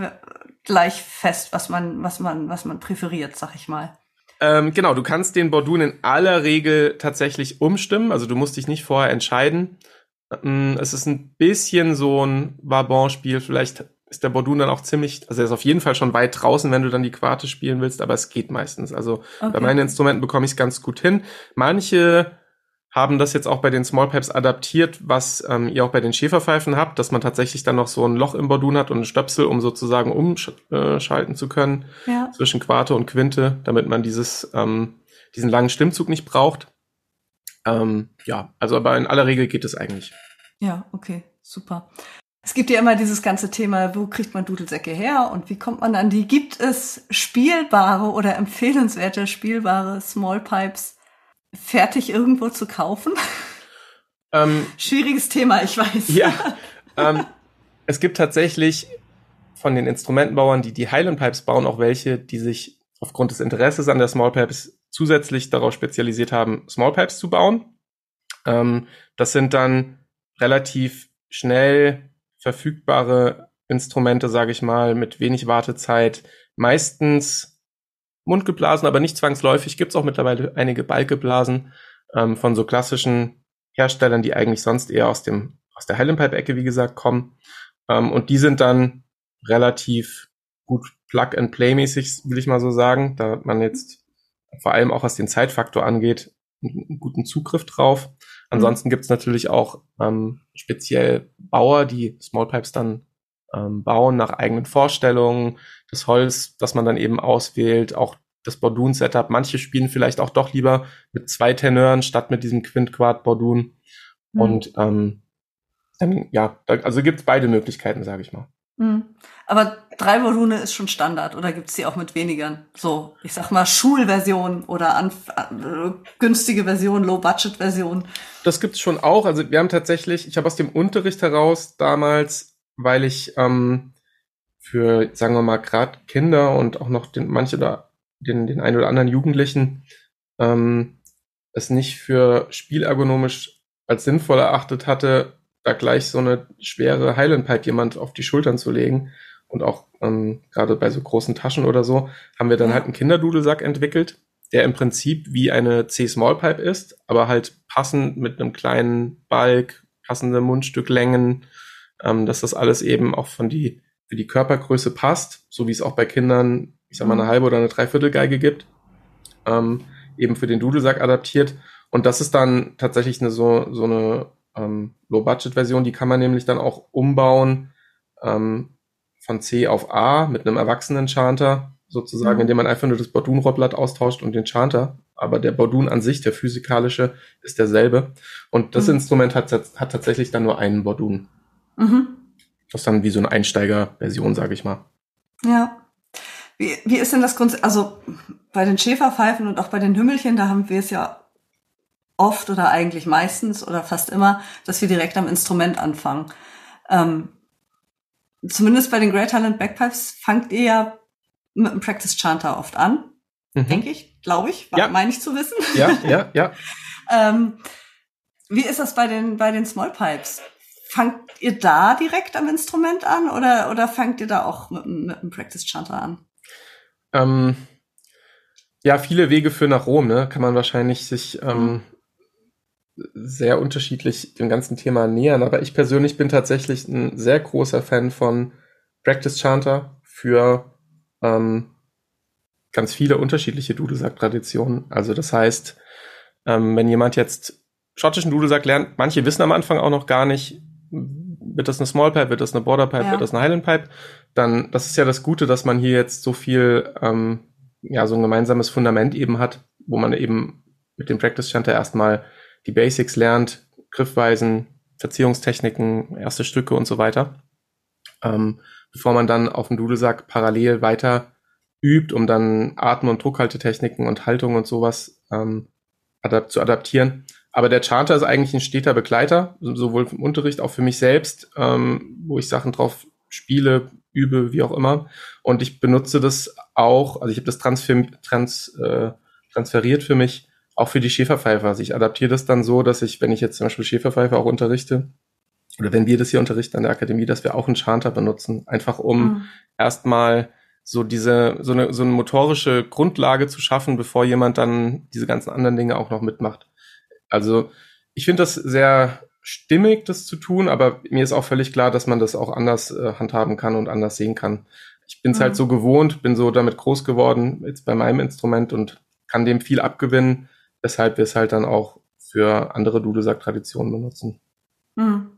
gleich fest, was man, was man, was man präferiert, sag ich mal? Ähm, genau, du kannst den Bordun in aller Regel tatsächlich umstimmen. Also du musst dich nicht vorher entscheiden. Ähm, es ist ein bisschen so ein Vabon-Spiel. Vielleicht ist der Bordun dann auch ziemlich, also er ist auf jeden Fall schon weit draußen, wenn du dann die Quarte spielen willst, aber es geht meistens. Also okay. bei meinen Instrumenten bekomme ich es ganz gut hin. Manche haben das jetzt auch bei den Small Pipes adaptiert, was ähm, ihr auch bei den Schäferpfeifen habt, dass man tatsächlich dann noch so ein Loch im Bordun hat und einen Stöpsel, um sozusagen umschalten zu können ja. zwischen Quarte und Quinte, damit man dieses, ähm, diesen langen Stimmzug nicht braucht. Ähm, ja, also aber in aller Regel geht es eigentlich. Ja, okay, super. Es gibt ja immer dieses ganze Thema, wo kriegt man Dudelsäcke her und wie kommt man an die? Gibt es spielbare oder empfehlenswerte spielbare Small Pipes, fertig irgendwo zu kaufen? Ähm, Schwieriges Thema, ich weiß. Ja, ähm, es gibt tatsächlich von den Instrumentenbauern, die die Highland Pipes bauen, auch welche, die sich aufgrund des Interesses an der Small Pipes zusätzlich darauf spezialisiert haben, Small Pipes zu bauen. Ähm, das sind dann relativ schnell verfügbare Instrumente, sage ich mal, mit wenig Wartezeit, meistens mundgeblasen, aber nicht zwangsläufig. Gibt es auch mittlerweile einige Balkeblasen ähm, von so klassischen Herstellern, die eigentlich sonst eher aus dem aus der Highland-Pipe-Ecke, wie gesagt, kommen. Ähm, und die sind dann relativ gut Plug-and-Play-mäßig, will ich mal so sagen. Da man jetzt vor allem auch was den Zeitfaktor angeht, einen guten Zugriff drauf. Ansonsten mhm. gibt es natürlich auch ähm, speziell Bauer, die Small Pipes dann ähm, bauen nach eigenen Vorstellungen, das Holz, das man dann eben auswählt, auch das Bordun-Setup. Manche spielen vielleicht auch doch lieber mit zwei Tenören statt mit diesem Quint-Quad-Bordun. Mhm. Und ähm, dann, ja, also gibt es beide Möglichkeiten, sage ich mal. Mhm. Aber drei Bordune ist schon Standard oder gibt's die auch mit wenigern? So, ich sag mal Schulversion oder an, äh, günstige Version, Low-Budget-Version. Das gibt's schon auch. Also wir haben tatsächlich, ich habe aus dem Unterricht heraus damals, weil ich ähm, für, sagen wir mal, gerade Kinder und auch noch den, manche da, den, den einen oder anderen Jugendlichen ähm, es nicht für spielergonomisch als sinnvoll erachtet hatte, da gleich so eine schwere Highland Pipe jemand auf die Schultern zu legen. Und auch ähm, gerade bei so großen Taschen oder so, haben wir dann ja. halt einen Kinderdudelsack entwickelt, der im Prinzip wie eine C-Small Pipe ist, aber halt passend mit einem kleinen Balk, passende Mundstücklängen, ähm, dass das alles eben auch von die, für die Körpergröße passt, so wie es auch bei Kindern, ich sag mal, eine mhm. halbe oder eine Dreiviertelgeige gibt, ähm, eben für den Dudelsack adaptiert. Und das ist dann tatsächlich eine so, so eine ähm, Low-Budget-Version, die kann man nämlich dann auch umbauen ähm, von C auf A mit einem erwachsenen Chanter sozusagen, mhm. indem man einfach nur das Bordun-Rohrblatt austauscht und den Chanter. Aber der Bordun an sich, der physikalische, ist derselbe. Und das mhm. Instrument hat, hat tatsächlich dann nur einen Bordun. Mhm. Das ist dann wie so eine Einsteiger-Version, sage ich mal. Ja. Wie, wie ist denn das Grundsatz? Also bei den Schäferpfeifen und auch bei den Hümmelchen, da haben wir es ja oft oder eigentlich meistens oder fast immer, dass wir direkt am Instrument anfangen. Ähm, zumindest bei den Great Talent Backpipes fangt ihr ja mit einem Practice Chanter oft an, mhm. denke ich, glaube ich, ja. meine ich zu wissen. Ja, ja, ja. ähm, wie ist das bei den bei den Small Pipes? Fangt ihr da direkt am Instrument an oder oder fangt ihr da auch mit, mit einem Practice Chanter an? Ähm, ja, viele Wege führen nach Rom, ne? Kann man wahrscheinlich sich ähm, mhm sehr unterschiedlich dem ganzen Thema nähern, aber ich persönlich bin tatsächlich ein sehr großer Fan von Practice Chanter für ähm, ganz viele unterschiedliche Dudelsack-Traditionen. Also das heißt, ähm, wenn jemand jetzt schottischen Dudelsack lernt, manche wissen am Anfang auch noch gar nicht, wird das eine Small Pipe, wird das eine Border Pipe, ja. wird das eine Highland Pipe, dann das ist ja das Gute, dass man hier jetzt so viel ähm, ja so ein gemeinsames Fundament eben hat, wo man eben mit dem Practice Chanter erstmal die Basics lernt, Griffweisen, Verzierungstechniken, erste Stücke und so weiter, ähm, bevor man dann auf dem Dudelsack parallel weiter übt, um dann Atem- und Druckhaltetechniken und Haltung und sowas ähm, adap zu adaptieren. Aber der Charter ist eigentlich ein steter Begleiter, sowohl im Unterricht, auch für mich selbst, ähm, wo ich Sachen drauf spiele, übe, wie auch immer. Und ich benutze das auch, also ich habe das transfer trans, äh, transferiert für mich auch für die Schäferpfeifer. Also ich adaptiere das dann so, dass ich, wenn ich jetzt zum Beispiel Schäferpfeife auch unterrichte, oder wenn wir das hier unterrichten an der Akademie, dass wir auch einen Chanter benutzen, einfach um mhm. erstmal so diese, so eine, so eine motorische Grundlage zu schaffen, bevor jemand dann diese ganzen anderen Dinge auch noch mitmacht. Also ich finde das sehr stimmig, das zu tun, aber mir ist auch völlig klar, dass man das auch anders äh, handhaben kann und anders sehen kann. Ich bin es mhm. halt so gewohnt, bin so damit groß geworden, jetzt bei meinem Instrument und kann dem viel abgewinnen weshalb wir es halt dann auch für andere Dudelsack-Traditionen benutzen. Mhm.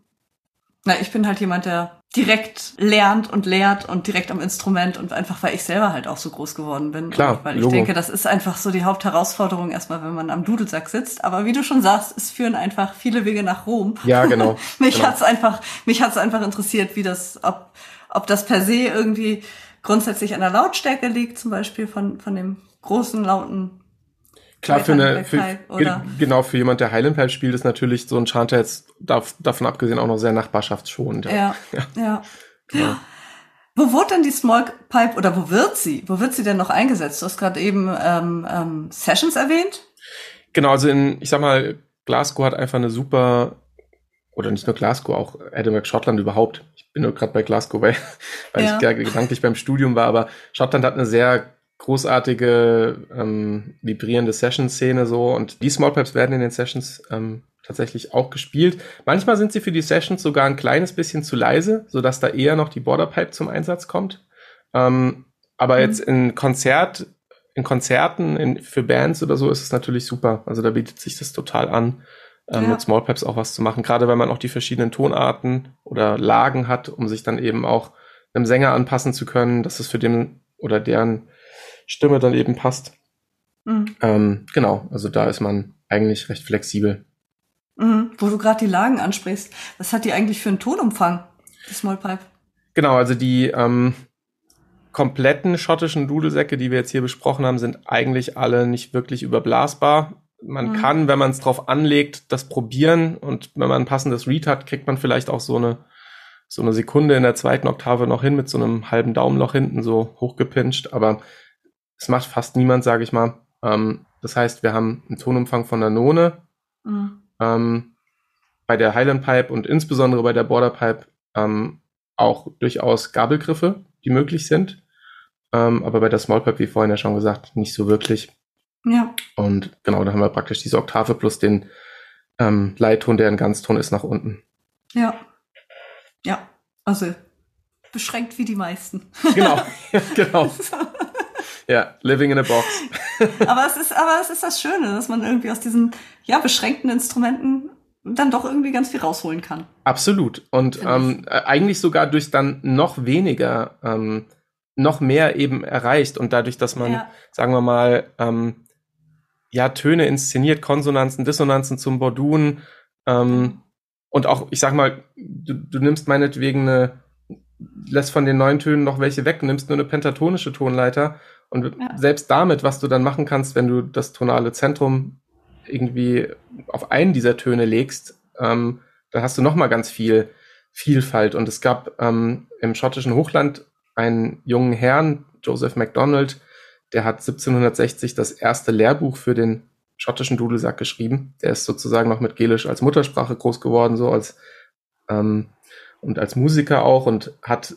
Na, ich bin halt jemand, der direkt lernt und lehrt und direkt am Instrument und einfach, weil ich selber halt auch so groß geworden bin. Klar, weil ich Logo. denke, das ist einfach so die Hauptherausforderung erstmal, wenn man am Dudelsack sitzt. Aber wie du schon sagst, es führen einfach viele Wege nach Rom. Ja, genau. mich genau. hat's einfach, mich hat's einfach interessiert, wie das, ob, ob das per se irgendwie grundsätzlich an der Lautstärke liegt, zum Beispiel von, von dem großen, lauten Klar, für eine, für, genau, für jemand, der Highland Pipe spielt, ist natürlich so ein Chanter jetzt darf, davon abgesehen auch noch sehr nachbarschaftsschonend. Ja, ja. ja. ja. Genau. Wo wurde denn die Small Pipe oder wo wird sie? Wo wird sie denn noch eingesetzt? Du hast gerade eben ähm, ähm, Sessions erwähnt. Genau, also in, ich sag mal, Glasgow hat einfach eine super, oder nicht nur Glasgow, auch Edinburgh, Schottland überhaupt. Ich bin nur gerade bei Glasgow, weil, weil ja. ich gedanklich beim Studium war, aber Schottland hat eine sehr großartige ähm, vibrierende Session-Szene so und die Small Pipes werden in den Sessions ähm, tatsächlich auch gespielt. Manchmal sind sie für die Sessions sogar ein kleines bisschen zu leise, so dass da eher noch die Border Pipe zum Einsatz kommt. Ähm, aber mhm. jetzt in Konzert, in Konzerten, in, für Bands oder so ist es natürlich super. Also da bietet sich das total an, ähm, ja. mit Small Pipes auch was zu machen. Gerade weil man auch die verschiedenen Tonarten oder Lagen hat, um sich dann eben auch einem Sänger anpassen zu können, dass es für den oder deren Stimme dann eben passt. Mhm. Ähm, genau, also da ist man eigentlich recht flexibel. Mhm. Wo du gerade die Lagen ansprichst, was hat die eigentlich für einen Tonumfang, die Small Pipe? Genau, also die ähm, kompletten schottischen Dudelsäcke, die wir jetzt hier besprochen haben, sind eigentlich alle nicht wirklich überblasbar. Man mhm. kann, wenn man es drauf anlegt, das probieren und wenn man ein passendes Read hat, kriegt man vielleicht auch so eine so eine Sekunde in der zweiten Oktave noch hin mit so einem halben Daumenloch hinten so hochgepinscht, aber es macht fast niemand, sage ich mal. Ähm, das heißt, wir haben einen Tonumfang von der None. Mhm. Ähm, bei der Highland Pipe und insbesondere bei der Border Pipe ähm, auch durchaus Gabelgriffe, die möglich sind. Ähm, aber bei der Small Pipe, wie vorhin ja schon gesagt, nicht so wirklich. Ja. Und genau, da haben wir praktisch diese Oktave plus den ähm, Leitton, der ein Ganzton ist, nach unten. Ja. Ja, also beschränkt wie die meisten. Genau, genau. Ja, living in a box. aber es ist, aber es ist das Schöne, dass man irgendwie aus diesen ja beschränkten Instrumenten dann doch irgendwie ganz viel rausholen kann. Absolut. Und ähm, äh, eigentlich sogar durch dann noch weniger, ähm, noch mehr eben erreicht. Und dadurch, dass man, ja. sagen wir mal, ähm, ja, Töne inszeniert, Konsonanzen, Dissonanzen zum Bordun, ähm, und auch, ich sag mal, du, du nimmst meinetwegen eine, lässt von den neuen Tönen noch welche weg, nimmst nur eine pentatonische Tonleiter und ja. selbst damit, was du dann machen kannst, wenn du das tonale Zentrum irgendwie auf einen dieser Töne legst, ähm, dann hast du noch mal ganz viel Vielfalt. Und es gab ähm, im schottischen Hochland einen jungen Herrn, Joseph MacDonald, der hat 1760 das erste Lehrbuch für den schottischen Dudelsack geschrieben. Der ist sozusagen noch mit Gelisch als Muttersprache groß geworden, so als ähm, und als Musiker auch und hat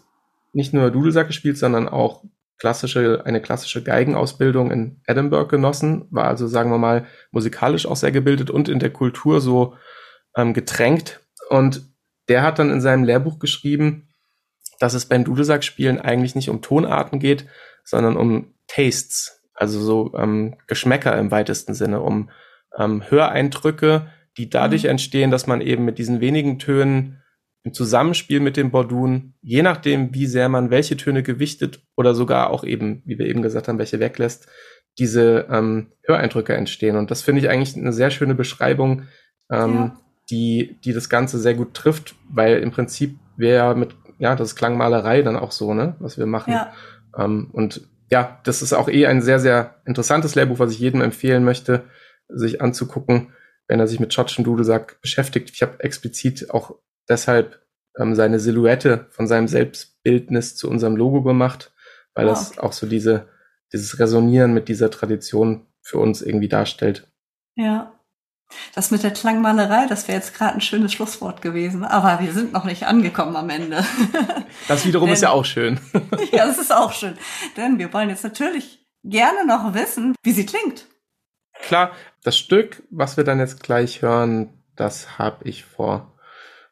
nicht nur Dudelsack gespielt, sondern auch klassische, eine klassische Geigenausbildung in Edinburgh genossen, war also, sagen wir mal, musikalisch auch sehr gebildet und in der Kultur so ähm, getränkt. Und der hat dann in seinem Lehrbuch geschrieben, dass es beim Dudelsackspielen eigentlich nicht um Tonarten geht, sondern um Tastes, also so ähm, Geschmäcker im weitesten Sinne, um ähm, Höreindrücke, die dadurch mhm. entstehen, dass man eben mit diesen wenigen Tönen im Zusammenspiel mit dem Bordun, je nachdem, wie sehr man welche Töne gewichtet oder sogar auch eben, wie wir eben gesagt haben, welche weglässt, diese ähm, Höreindrücke entstehen. Und das finde ich eigentlich eine sehr schöne Beschreibung, ähm, ja. die, die das Ganze sehr gut trifft, weil im Prinzip wäre ja mit, ja, das ist Klangmalerei dann auch so, ne, was wir machen. Ja. Ähm, und ja, das ist auch eh ein sehr, sehr interessantes Lehrbuch, was ich jedem empfehlen möchte, sich anzugucken, wenn er sich mit schottischen Dudelsack beschäftigt. Ich habe explizit auch deshalb ähm, seine Silhouette von seinem Selbstbildnis zu unserem Logo gemacht, weil wow. das auch so diese, dieses Resonieren mit dieser Tradition für uns irgendwie darstellt. Ja. Das mit der Klangmalerei, das wäre jetzt gerade ein schönes Schlusswort gewesen, aber wir sind noch nicht angekommen am Ende. Das wiederum Denn, ist ja auch schön. ja, das ist auch schön. Denn wir wollen jetzt natürlich gerne noch wissen, wie sie klingt. Klar, das Stück, was wir dann jetzt gleich hören, das habe ich vor,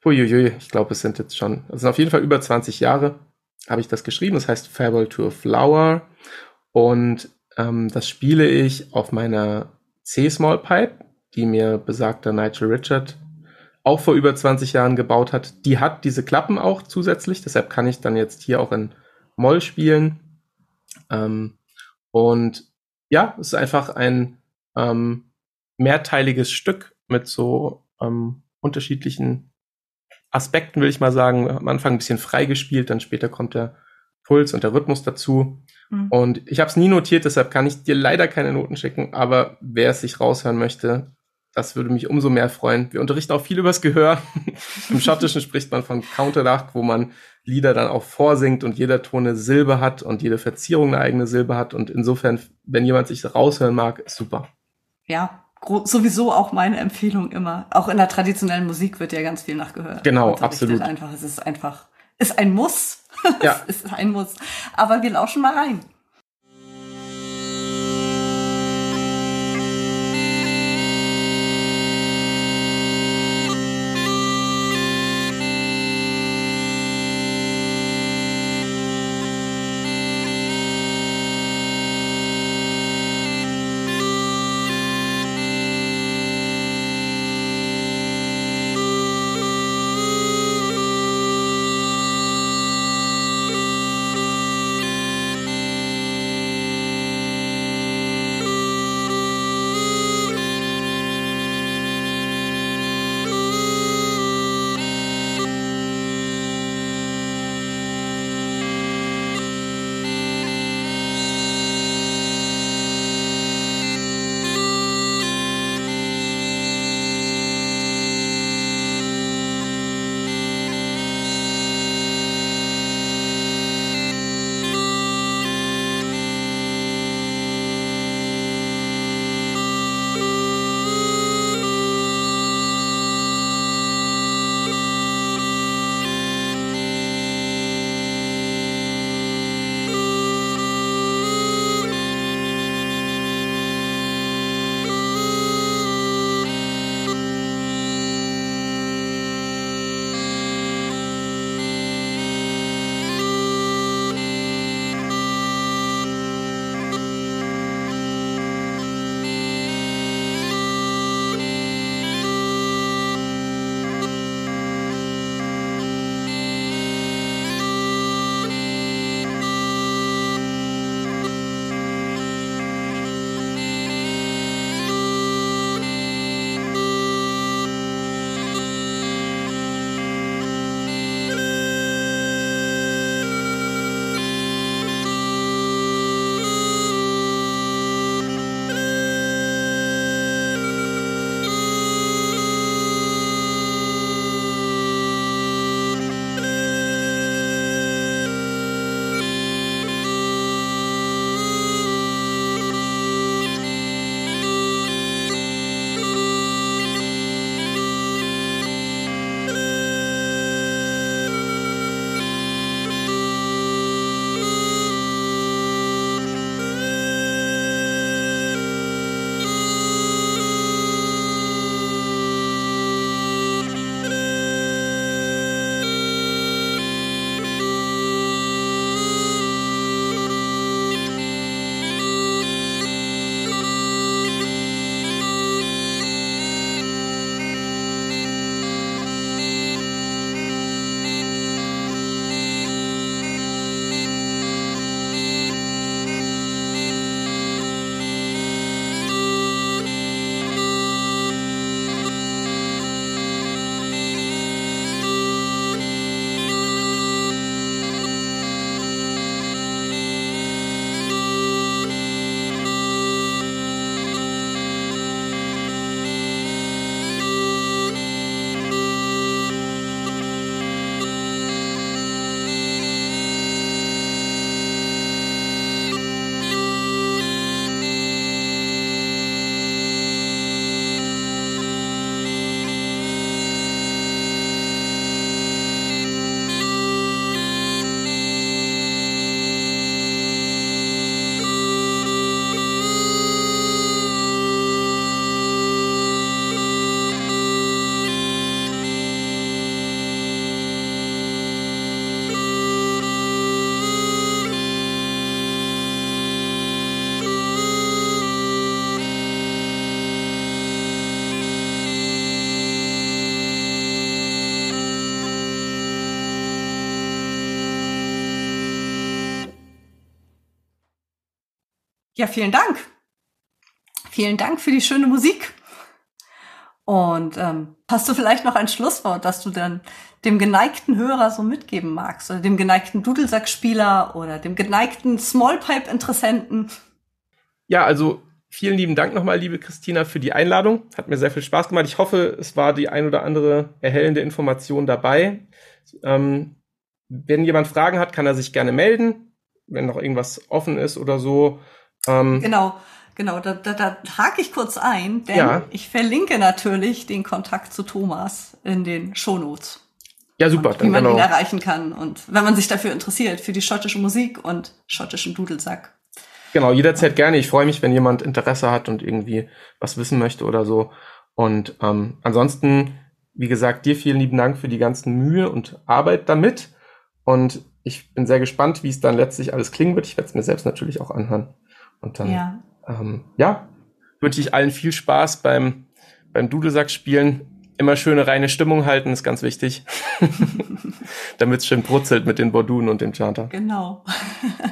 uiuiui, ich glaube, es sind jetzt schon, es sind auf jeden Fall über 20 Jahre, habe ich das geschrieben. Das heißt Farewell to a Flower. Und ähm, das spiele ich auf meiner C-Small Pipe die mir besagter Nigel Richard auch vor über 20 Jahren gebaut hat. Die hat diese Klappen auch zusätzlich, deshalb kann ich dann jetzt hier auch in Moll spielen. Ähm, und ja, es ist einfach ein ähm, mehrteiliges Stück mit so ähm, unterschiedlichen Aspekten, will ich mal sagen. Am Anfang ein bisschen frei gespielt, dann später kommt der Puls und der Rhythmus dazu. Mhm. Und ich habe es nie notiert, deshalb kann ich dir leider keine Noten schicken, aber wer es sich raushören möchte, das würde mich umso mehr freuen. Wir unterrichten auch viel übers Gehör. Im Schottischen spricht man von Counteracht, wo man Lieder dann auch vorsingt und jeder Ton eine Silbe hat und jede Verzierung eine eigene Silbe hat. Und insofern, wenn jemand sich raushören mag, ist super. Ja, sowieso auch meine Empfehlung immer. Auch in der traditionellen Musik wird ja ganz viel nachgehört. Genau, absolut. Einfach, es ist einfach, ist ein Muss. Ja. es ist ein Muss. Aber wir lauschen mal rein. Ja, vielen Dank. Vielen Dank für die schöne Musik. Und ähm, hast du vielleicht noch ein Schlusswort, das du dann dem geneigten Hörer so mitgeben magst? Oder dem geneigten Dudelsackspieler oder dem geneigten Smallpipe-Interessenten? Ja, also vielen lieben Dank nochmal, liebe Christina, für die Einladung. Hat mir sehr viel Spaß gemacht. Ich hoffe, es war die ein oder andere erhellende Information dabei. Ähm, wenn jemand Fragen hat, kann er sich gerne melden, wenn noch irgendwas offen ist oder so. Ähm, genau. Genau, da, da, da hake ich kurz ein, denn ja. ich verlinke natürlich den Kontakt zu Thomas in den Shownotes. Ja, super. Und wie man genau. ihn erreichen kann und wenn man sich dafür interessiert, für die schottische Musik und schottischen Dudelsack. Genau, jederzeit gerne. Ich freue mich, wenn jemand Interesse hat und irgendwie was wissen möchte oder so. Und ähm, ansonsten, wie gesagt, dir vielen lieben Dank für die ganzen Mühe und Arbeit damit. Und ich bin sehr gespannt, wie es dann letztlich alles klingen wird. Ich werde es mir selbst natürlich auch anhören. Und dann ja ähm, ja, wünsche ich allen viel Spaß beim, beim Dudelsack-Spielen. Immer schöne reine Stimmung halten, ist ganz wichtig. Damit es schön brutzelt mit den Bordun und dem Chanter. Genau.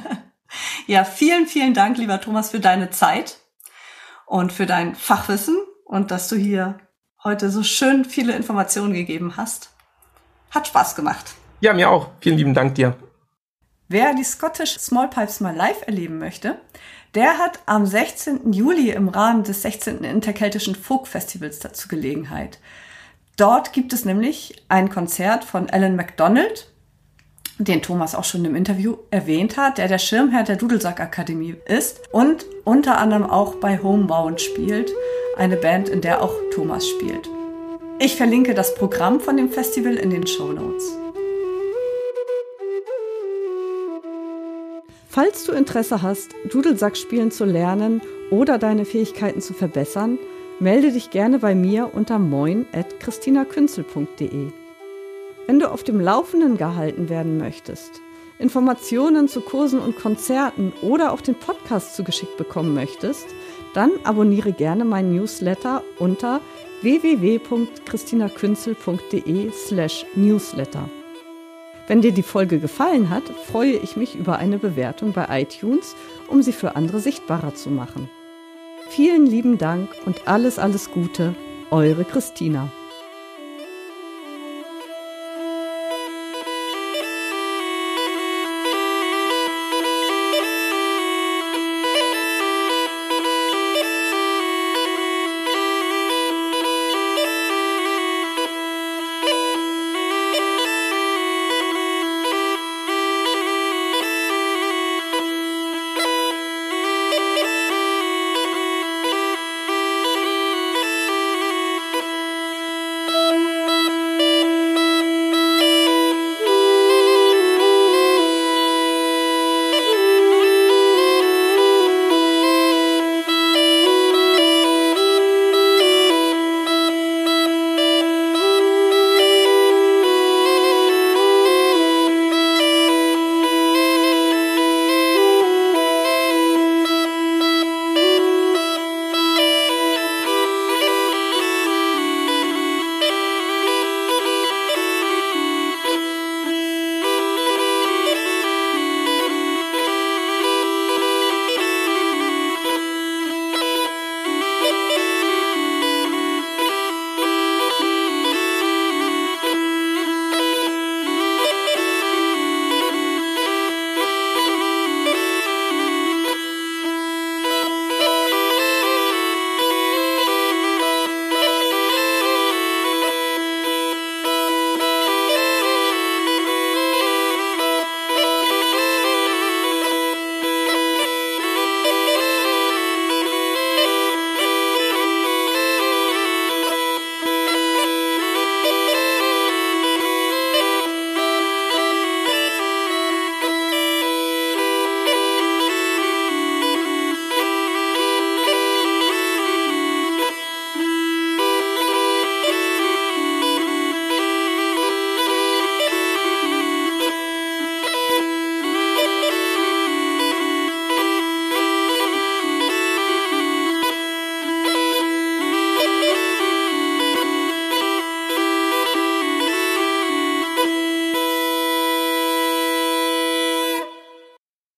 ja, vielen, vielen Dank, lieber Thomas, für deine Zeit und für dein Fachwissen und dass du hier heute so schön viele Informationen gegeben hast. Hat Spaß gemacht. Ja, mir auch. Vielen lieben Dank dir. Wer die Scottish Small Pipes mal live erleben möchte, der hat am 16. Juli im Rahmen des 16. Interkeltischen Folk Festivals dazu Gelegenheit. Dort gibt es nämlich ein Konzert von Alan MacDonald, den Thomas auch schon im Interview erwähnt hat, der der Schirmherr der Dudelsack Akademie ist und unter anderem auch bei Homebound spielt, eine Band, in der auch Thomas spielt. Ich verlinke das Programm von dem Festival in den Show Notes. Falls du Interesse hast, Dudelsack spielen zu lernen oder deine Fähigkeiten zu verbessern, melde dich gerne bei mir unter moin.christinakünzel.de. Wenn du auf dem Laufenden gehalten werden möchtest, Informationen zu Kursen und Konzerten oder auch den Podcast zugeschickt bekommen möchtest, dann abonniere gerne meinen Newsletter unter www.christinakünzel.de slash newsletter. Wenn dir die Folge gefallen hat, freue ich mich über eine Bewertung bei iTunes, um sie für andere sichtbarer zu machen. Vielen lieben Dank und alles, alles Gute, eure Christina.